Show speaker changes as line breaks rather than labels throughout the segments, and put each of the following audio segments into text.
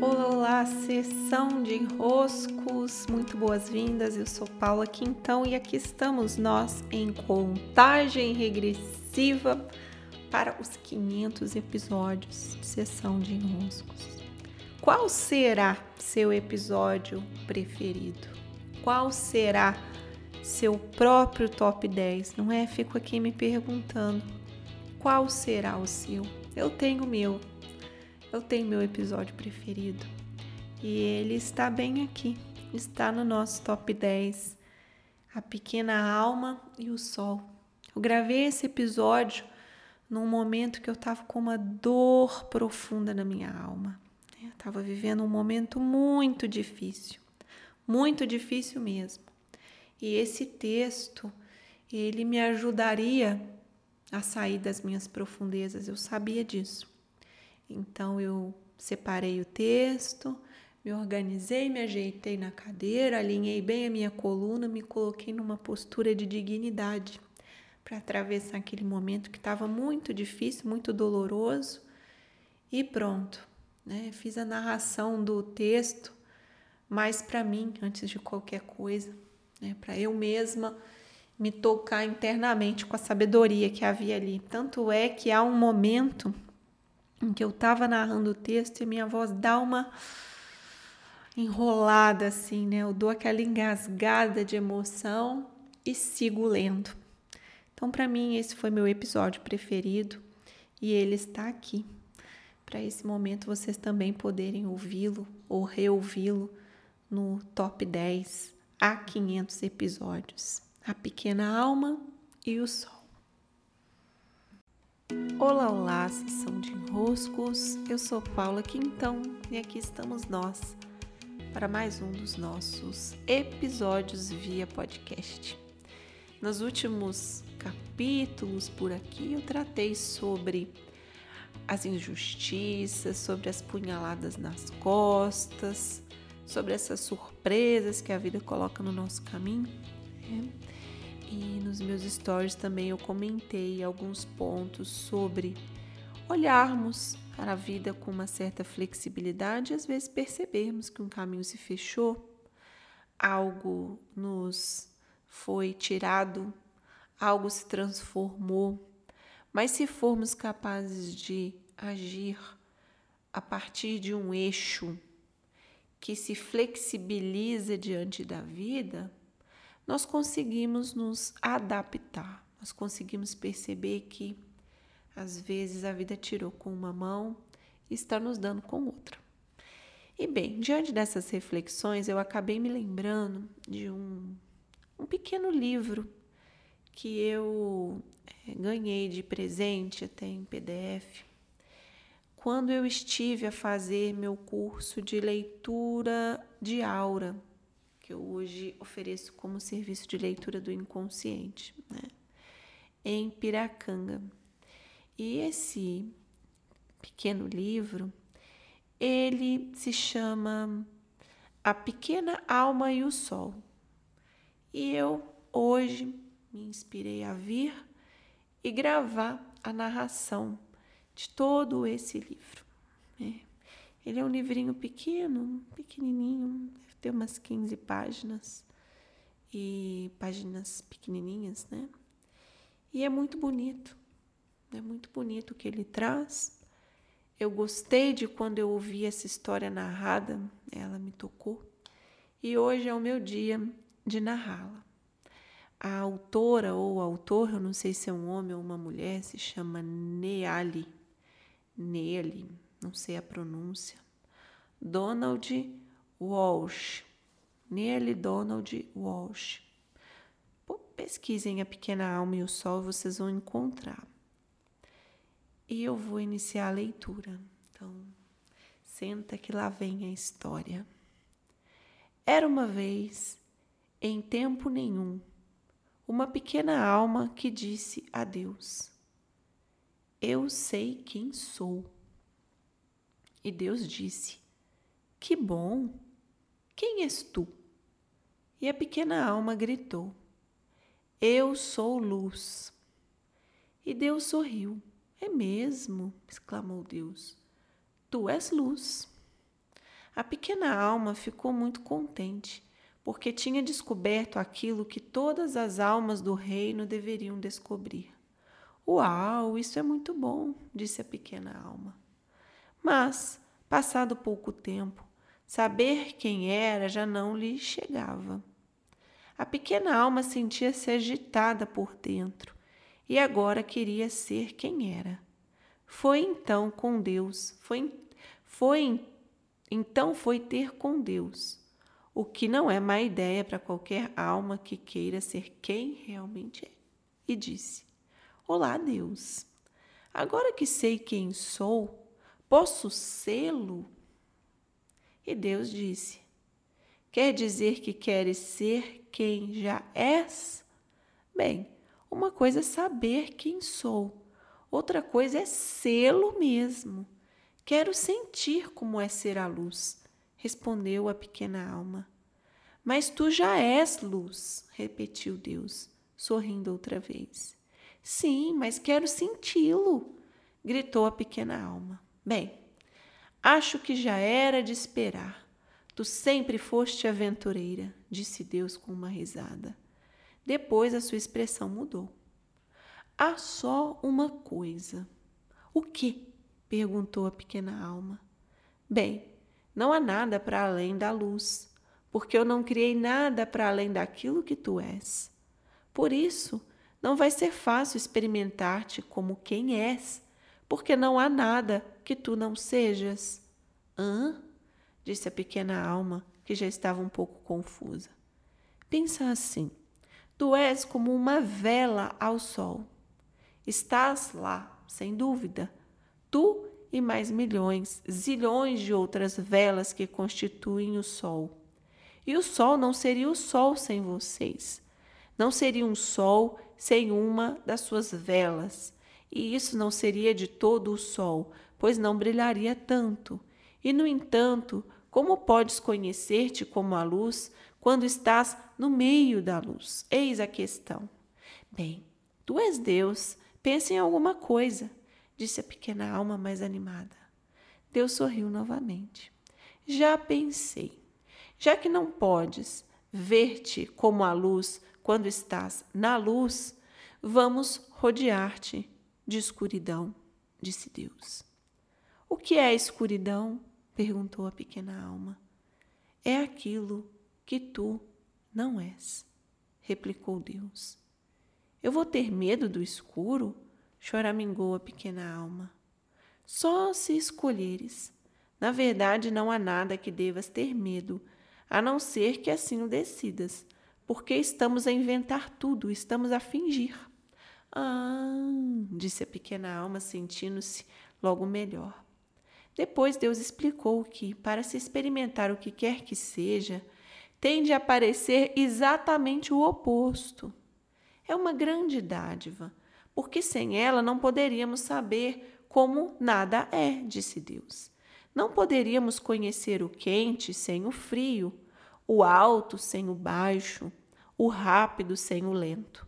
Olá, olá, sessão de enroscos, muito boas-vindas. Eu sou Paula Quintão e aqui estamos nós em contagem regressiva para os 500 episódios de sessão de enroscos. Qual será seu episódio preferido? Qual será seu próprio top 10? Não é? Fico aqui me perguntando qual será o seu. Eu tenho o meu eu tenho meu episódio preferido e ele está bem aqui, está no nosso top 10, A Pequena Alma e o Sol. Eu gravei esse episódio num momento que eu estava com uma dor profunda na minha alma. Eu estava vivendo um momento muito difícil, muito difícil mesmo. E esse texto, ele me ajudaria a sair das minhas profundezas, eu sabia disso. Então eu separei o texto, me organizei, me ajeitei na cadeira, alinhei bem a minha coluna, me coloquei numa postura de dignidade para atravessar aquele momento que estava muito difícil, muito doloroso. E pronto, né? Fiz a narração do texto mais para mim antes de qualquer coisa, né? Para eu mesma me tocar internamente com a sabedoria que havia ali. Tanto é que há um momento em que eu estava narrando o texto e minha voz dá uma enrolada assim, né? Eu dou aquela engasgada de emoção e sigo lendo. Então, para mim, esse foi meu episódio preferido e ele está aqui. Para esse momento vocês também poderem ouvi-lo ou reouvi-lo no top 10 a 500 episódios. A Pequena Alma e o Sol. Olá, olá, sessão de enroscos. Eu sou Paula Quintão e aqui estamos nós para mais um dos nossos episódios via podcast. Nos últimos capítulos por aqui eu tratei sobre as injustiças, sobre as punhaladas nas costas, sobre essas surpresas que a vida coloca no nosso caminho. Né? E nos meus stories também eu comentei alguns pontos sobre olharmos para a vida com uma certa flexibilidade e às vezes percebermos que um caminho se fechou, algo nos foi tirado, algo se transformou. Mas se formos capazes de agir a partir de um eixo que se flexibiliza diante da vida, nós conseguimos nos adaptar, nós conseguimos perceber que às vezes a vida tirou com uma mão e está nos dando com outra. E bem, diante dessas reflexões, eu acabei me lembrando de um, um pequeno livro que eu é, ganhei de presente até em PDF, quando eu estive a fazer meu curso de leitura de aura que eu hoje ofereço como serviço de leitura do inconsciente, né? em Piracanga. E esse pequeno livro, ele se chama A Pequena Alma e o Sol. E eu hoje me inspirei a vir e gravar a narração de todo esse livro. Né? Ele é um livrinho pequeno, pequenininho, ter umas 15 páginas e páginas pequenininhas, né? E é muito bonito, é muito bonito o que ele traz. Eu gostei de quando eu ouvi essa história narrada, ela me tocou. E hoje é o meu dia de narrá-la. A autora ou autor, eu não sei se é um homem ou uma mulher, se chama Neali. Neali, não sei a pronúncia. Donald Walsh, Nearly Donald Walsh. pesquisem a pequena alma e o sol, vocês vão encontrar. E eu vou iniciar a leitura. Então, senta que lá vem a história. Era uma vez, em tempo nenhum, uma pequena alma que disse a Deus: Eu sei quem sou. E Deus disse: Que bom! Quem és tu? E a pequena alma gritou: Eu sou luz. E Deus sorriu. É mesmo? exclamou Deus. Tu és luz. A pequena alma ficou muito contente, porque tinha descoberto aquilo que todas as almas do reino deveriam descobrir. Uau, isso é muito bom, disse a pequena alma. Mas, passado pouco tempo, saber quem era já não lhe chegava. A pequena alma sentia-se agitada por dentro e agora queria ser quem era. Foi então com Deus, foi, foi então foi ter com Deus, o que não é má ideia para qualquer alma que queira ser quem realmente é. E disse: Olá, Deus. Agora que sei quem sou, posso sê-lo? E Deus disse: Quer dizer que queres ser quem já és? Bem, uma coisa é saber quem sou, outra coisa é sê-lo mesmo. Quero sentir como é ser a luz, respondeu a pequena alma. Mas tu já és luz, repetiu Deus, sorrindo outra vez. Sim, mas quero senti-lo, gritou a pequena alma. Bem, acho que já era de esperar. Tu sempre foste aventureira, disse Deus com uma risada. Depois a sua expressão mudou. Há só uma coisa. O que? perguntou a pequena alma. Bem, não há nada para além da luz, porque eu não criei nada para além daquilo que tu és. Por isso, não vai ser fácil experimentar-te como quem és, porque não há nada que tu não sejas. Hã? disse a pequena alma, que já estava um pouco confusa. Pensa assim: tu és como uma vela ao sol. Estás lá, sem dúvida, tu e mais milhões, zilhões de outras velas que constituem o Sol. E o Sol não seria o Sol sem vocês. Não seria um Sol sem uma das suas velas. E isso não seria de todo o Sol, pois não brilharia tanto. E, no entanto, como podes conhecer-te como a luz quando estás no meio da luz? Eis a questão. Bem, tu és Deus, pensa em alguma coisa disse a pequena alma mais animada. Deus sorriu novamente. Já pensei. Já que não podes ver-te como a luz quando estás na luz, vamos rodear-te de escuridão, disse Deus. O que é escuridão? perguntou a pequena alma. É aquilo que tu não és, replicou Deus. Eu vou ter medo do escuro? choramingou a pequena alma. Só se escolheres. Na verdade, não há nada que devas ter medo, a não ser que assim o decidas, porque estamos a inventar tudo, estamos a fingir. Ah, disse a pequena alma, sentindo-se logo melhor. Depois Deus explicou que, para se experimentar o que quer que seja, tem de aparecer exatamente o oposto. É uma grande dádiva porque sem ela não poderíamos saber como nada é, disse Deus. Não poderíamos conhecer o quente sem o frio, o alto sem o baixo, o rápido sem o lento.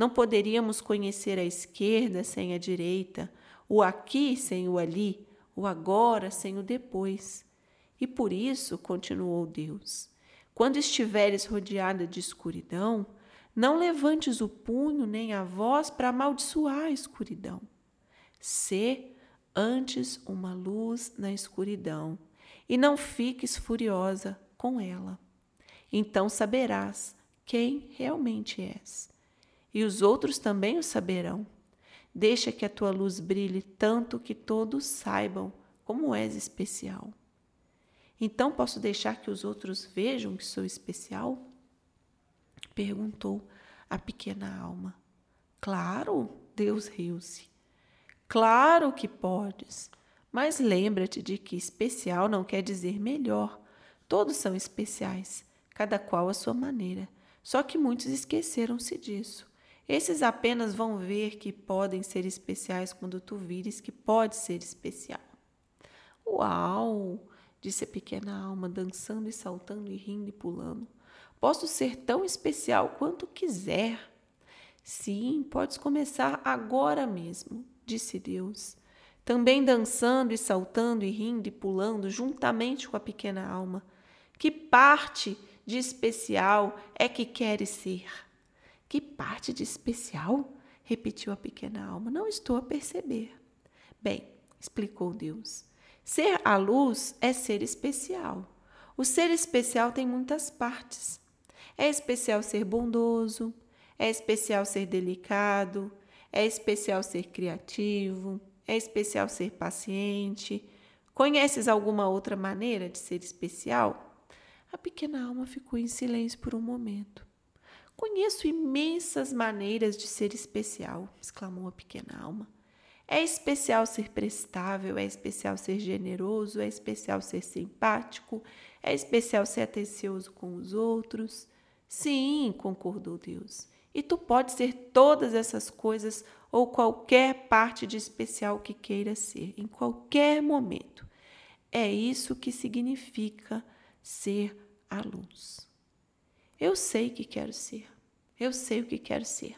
Não poderíamos conhecer a esquerda sem a direita, o aqui sem o ali, o agora sem o depois. E por isso, continuou Deus, quando estiveres rodeada de escuridão, não levantes o punho nem a voz para amaldiçoar a escuridão. Sê antes uma luz na escuridão e não fiques furiosa com ela. Então saberás quem realmente és. E os outros também o saberão. Deixa que a tua luz brilhe tanto que todos saibam como és especial. Então posso deixar que os outros vejam que sou especial? Perguntou a pequena alma. Claro, Deus riu-se. Claro que podes, mas lembra-te de que especial não quer dizer melhor. Todos são especiais, cada qual à sua maneira. Só que muitos esqueceram-se disso. Esses apenas vão ver que podem ser especiais quando tu vires que pode ser especial. Uau! disse a pequena alma, dançando e saltando e rindo e pulando. Posso ser tão especial quanto quiser. Sim, podes começar agora mesmo, disse Deus. também dançando e saltando e rindo e pulando juntamente com a pequena alma. Que parte de especial é que queres ser? Que parte de especial? repetiu a pequena alma. Não estou a perceber. Bem, explicou Deus. Ser a luz é ser especial. O ser especial tem muitas partes. É especial ser bondoso, é especial ser delicado, é especial ser criativo, é especial ser paciente. Conheces alguma outra maneira de ser especial? A pequena alma ficou em silêncio por um momento. Conheço imensas maneiras de ser especial, exclamou a pequena alma. É especial ser prestável, é especial ser generoso, é especial ser simpático, é especial ser atencioso com os outros. Sim, concordou Deus. E tu podes ser todas essas coisas ou qualquer parte de especial que queira ser, em qualquer momento. É isso que significa ser a luz. Eu sei que quero ser, eu sei o que quero ser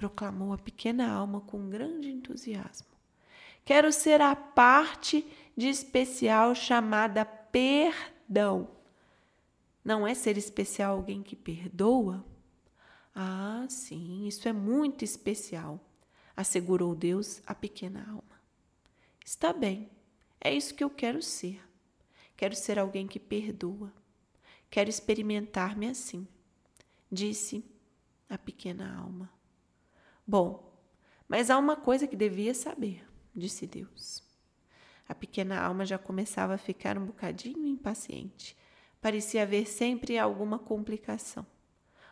proclamou a pequena alma com grande entusiasmo. Quero ser a parte de especial chamada perdão. Não é ser especial alguém que perdoa? Ah, sim, isso é muito especial, assegurou Deus à pequena alma. Está bem, é isso que eu quero ser. Quero ser alguém que perdoa. Quero experimentar-me assim, disse a pequena alma. Bom, mas há uma coisa que devia saber, disse Deus. A pequena alma já começava a ficar um bocadinho impaciente. Parecia haver sempre alguma complicação.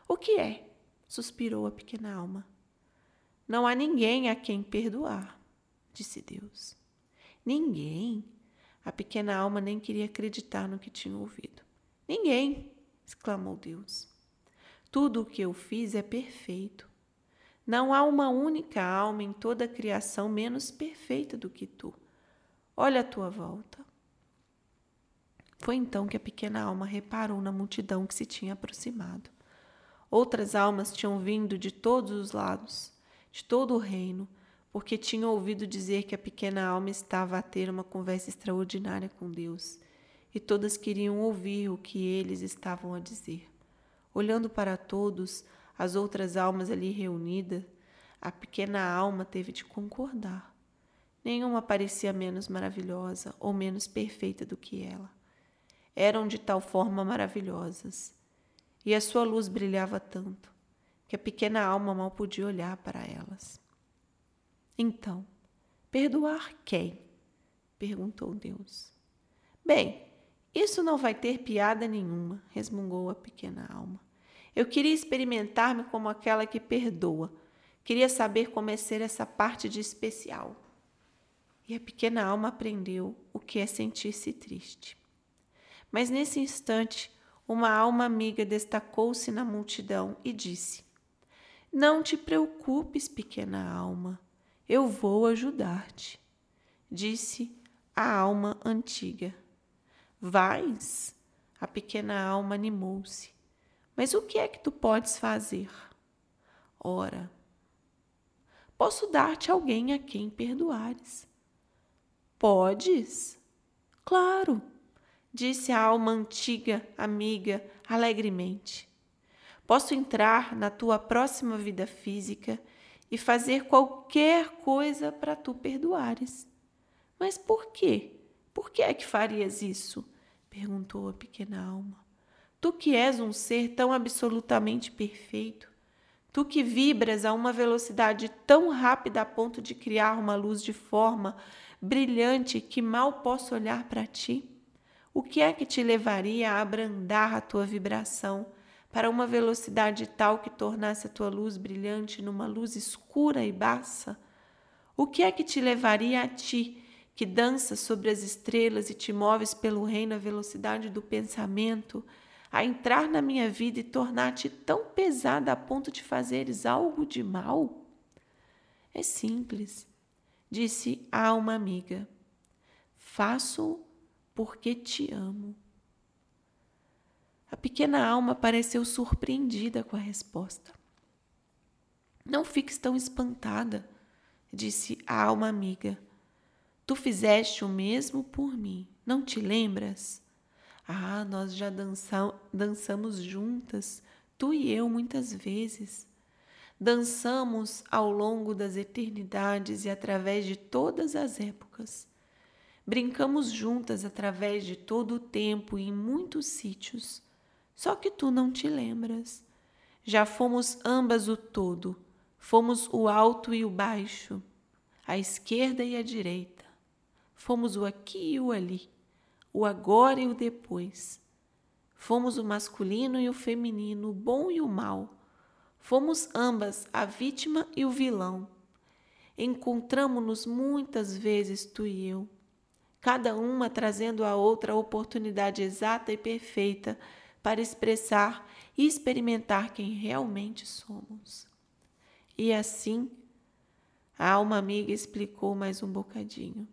O que é? suspirou a pequena alma. Não há ninguém a quem perdoar, disse Deus. Ninguém? A pequena alma nem queria acreditar no que tinha ouvido. Ninguém, exclamou Deus. Tudo o que eu fiz é perfeito. Não há uma única alma em toda a criação menos perfeita do que tu. Olha a tua volta. Foi então que a pequena alma reparou na multidão que se tinha aproximado. Outras almas tinham vindo de todos os lados, de todo o reino, porque tinham ouvido dizer que a pequena alma estava a ter uma conversa extraordinária com Deus, e todas queriam ouvir o que eles estavam a dizer. Olhando para todos, as outras almas ali reunidas, a pequena alma teve de concordar. Nenhuma parecia menos maravilhosa ou menos perfeita do que ela. Eram de tal forma maravilhosas, e a sua luz brilhava tanto que a pequena alma mal podia olhar para elas. Então, perdoar quem? perguntou Deus. Bem, isso não vai ter piada nenhuma, resmungou a pequena alma. Eu queria experimentar-me como aquela que perdoa. Queria saber como é ser essa parte de especial. E a pequena alma aprendeu o que é sentir-se triste. Mas nesse instante, uma alma amiga destacou-se na multidão e disse: Não te preocupes, pequena alma, eu vou ajudar-te. Disse a alma antiga. Vais? A pequena alma animou-se. Mas o que é que tu podes fazer? Ora, posso dar-te alguém a quem perdoares. Podes? Claro, disse a alma antiga, amiga, alegremente. Posso entrar na tua próxima vida física e fazer qualquer coisa para tu perdoares. Mas por quê? Por que é que farias isso? perguntou a pequena alma. Tu que és um ser tão absolutamente perfeito, tu que vibras a uma velocidade tão rápida a ponto de criar uma luz de forma brilhante que mal posso olhar para ti, o que é que te levaria a abrandar a tua vibração para uma velocidade tal que tornasse a tua luz brilhante numa luz escura e baça? O que é que te levaria a ti, que danças sobre as estrelas e te moves pelo reino à velocidade do pensamento, a entrar na minha vida e tornar-te tão pesada a ponto de fazeres algo de mal? É simples, disse a uma amiga. Faço porque te amo. A pequena alma pareceu surpreendida com a resposta. Não fiques tão espantada, disse a alma amiga. Tu fizeste o mesmo por mim, não te lembras? Ah, nós já dança dançamos juntas, tu e eu, muitas vezes. Dançamos ao longo das eternidades e através de todas as épocas. Brincamos juntas através de todo o tempo e em muitos sítios. Só que tu não te lembras. Já fomos ambas o todo, fomos o alto e o baixo, a esquerda e a direita. Fomos o aqui e o ali, o agora e o depois. Fomos o masculino e o feminino, o bom e o mal. Fomos ambas a vítima e o vilão. Encontramos-nos muitas vezes, tu e eu, cada uma trazendo à outra a oportunidade exata e perfeita para expressar e experimentar quem realmente somos. E assim, a alma amiga explicou mais um bocadinho.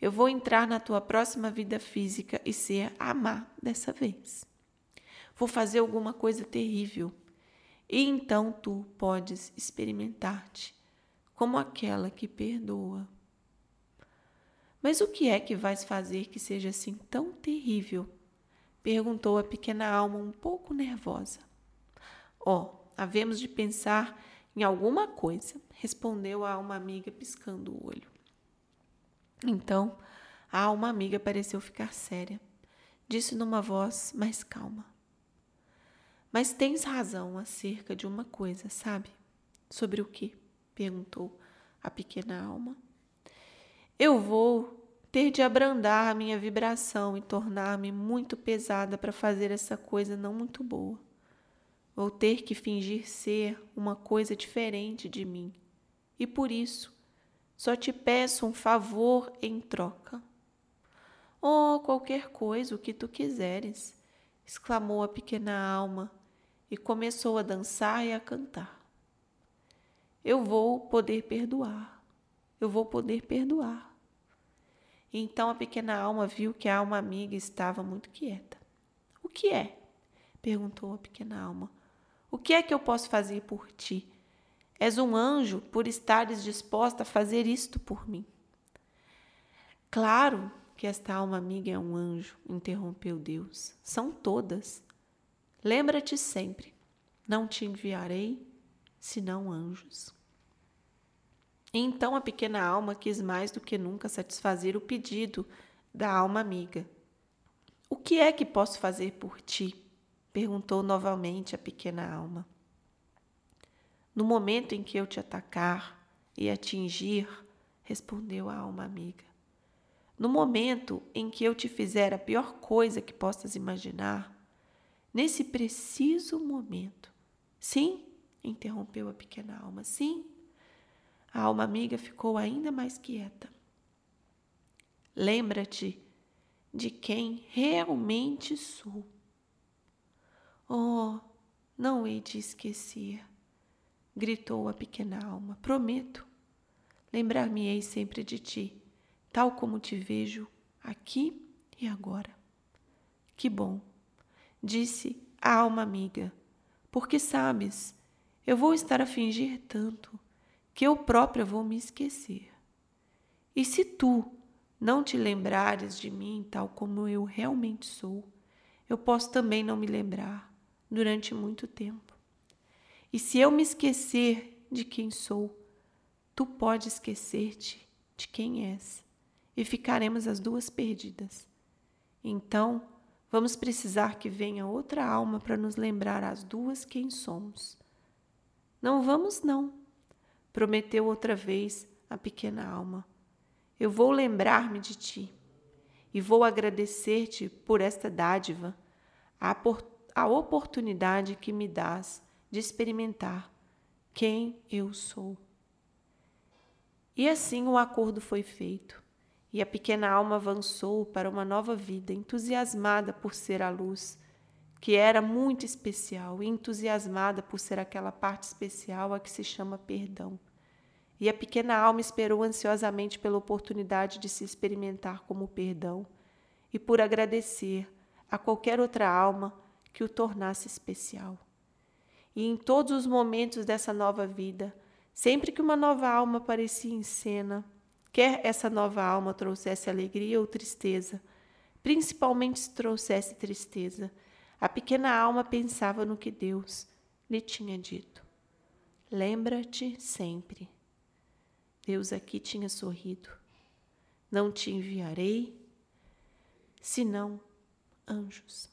Eu vou entrar na tua próxima vida física e ser amar dessa vez. Vou fazer alguma coisa terrível. E então tu podes experimentar-te como aquela que perdoa. Mas o que é que vais fazer que seja assim tão terrível Perguntou a pequena alma um pouco nervosa. Ó, oh, havemos de pensar em alguma coisa, respondeu a alma amiga piscando o olho. Então, a alma amiga pareceu ficar séria. Disse numa voz mais calma: Mas tens razão acerca de uma coisa, sabe? Sobre o que? perguntou a pequena alma. Eu vou ter de abrandar a minha vibração e tornar-me muito pesada para fazer essa coisa não muito boa. Vou ter que fingir ser uma coisa diferente de mim. E por isso, só te peço um favor em troca. Oh, qualquer coisa, o que tu quiseres, exclamou a pequena alma e começou a dançar e a cantar. Eu vou poder perdoar, eu vou poder perdoar. Então a pequena alma viu que a alma amiga estava muito quieta. O que é? perguntou a pequena alma. O que é que eu posso fazer por ti? És um anjo por estares disposta a fazer isto por mim. Claro que esta alma amiga é um anjo, interrompeu Deus. São todas. Lembra-te sempre: não te enviarei senão anjos. Então a pequena alma quis mais do que nunca satisfazer o pedido da alma amiga. O que é que posso fazer por ti? perguntou novamente a pequena alma. No momento em que eu te atacar e atingir, respondeu a alma amiga. No momento em que eu te fizer a pior coisa que possas imaginar, nesse preciso momento. Sim, interrompeu a pequena alma, sim, a alma amiga ficou ainda mais quieta. Lembra-te de quem realmente sou. Oh, não hei de esquecer, gritou a pequena alma. Prometo, lembrar-me-ei sempre de ti, tal como te vejo aqui e agora. Que bom, disse a alma amiga, porque sabes, eu vou estar a fingir tanto que eu própria vou me esquecer. E se tu não te lembrares de mim tal como eu realmente sou, eu posso também não me lembrar durante muito tempo. E se eu me esquecer de quem sou, tu pode esquecer-te de quem és, e ficaremos as duas perdidas. Então, vamos precisar que venha outra alma para nos lembrar as duas quem somos. Não vamos, não prometeu outra vez a pequena alma. Eu vou lembrar-me de ti e vou agradecer-te por esta dádiva, a, a oportunidade que me dás de experimentar quem eu sou. E assim o acordo foi feito, e a pequena alma avançou para uma nova vida, entusiasmada por ser a luz que era muito especial e entusiasmada por ser aquela parte especial a que se chama perdão. E a pequena alma esperou ansiosamente pela oportunidade de se experimentar como perdão e por agradecer a qualquer outra alma que o tornasse especial. E em todos os momentos dessa nova vida, sempre que uma nova alma aparecia em cena, Quer essa nova alma trouxesse alegria ou tristeza, principalmente se trouxesse tristeza, a pequena alma pensava no que Deus lhe tinha dito. Lembra-te sempre. Deus aqui tinha sorrido. Não te enviarei, senão anjos.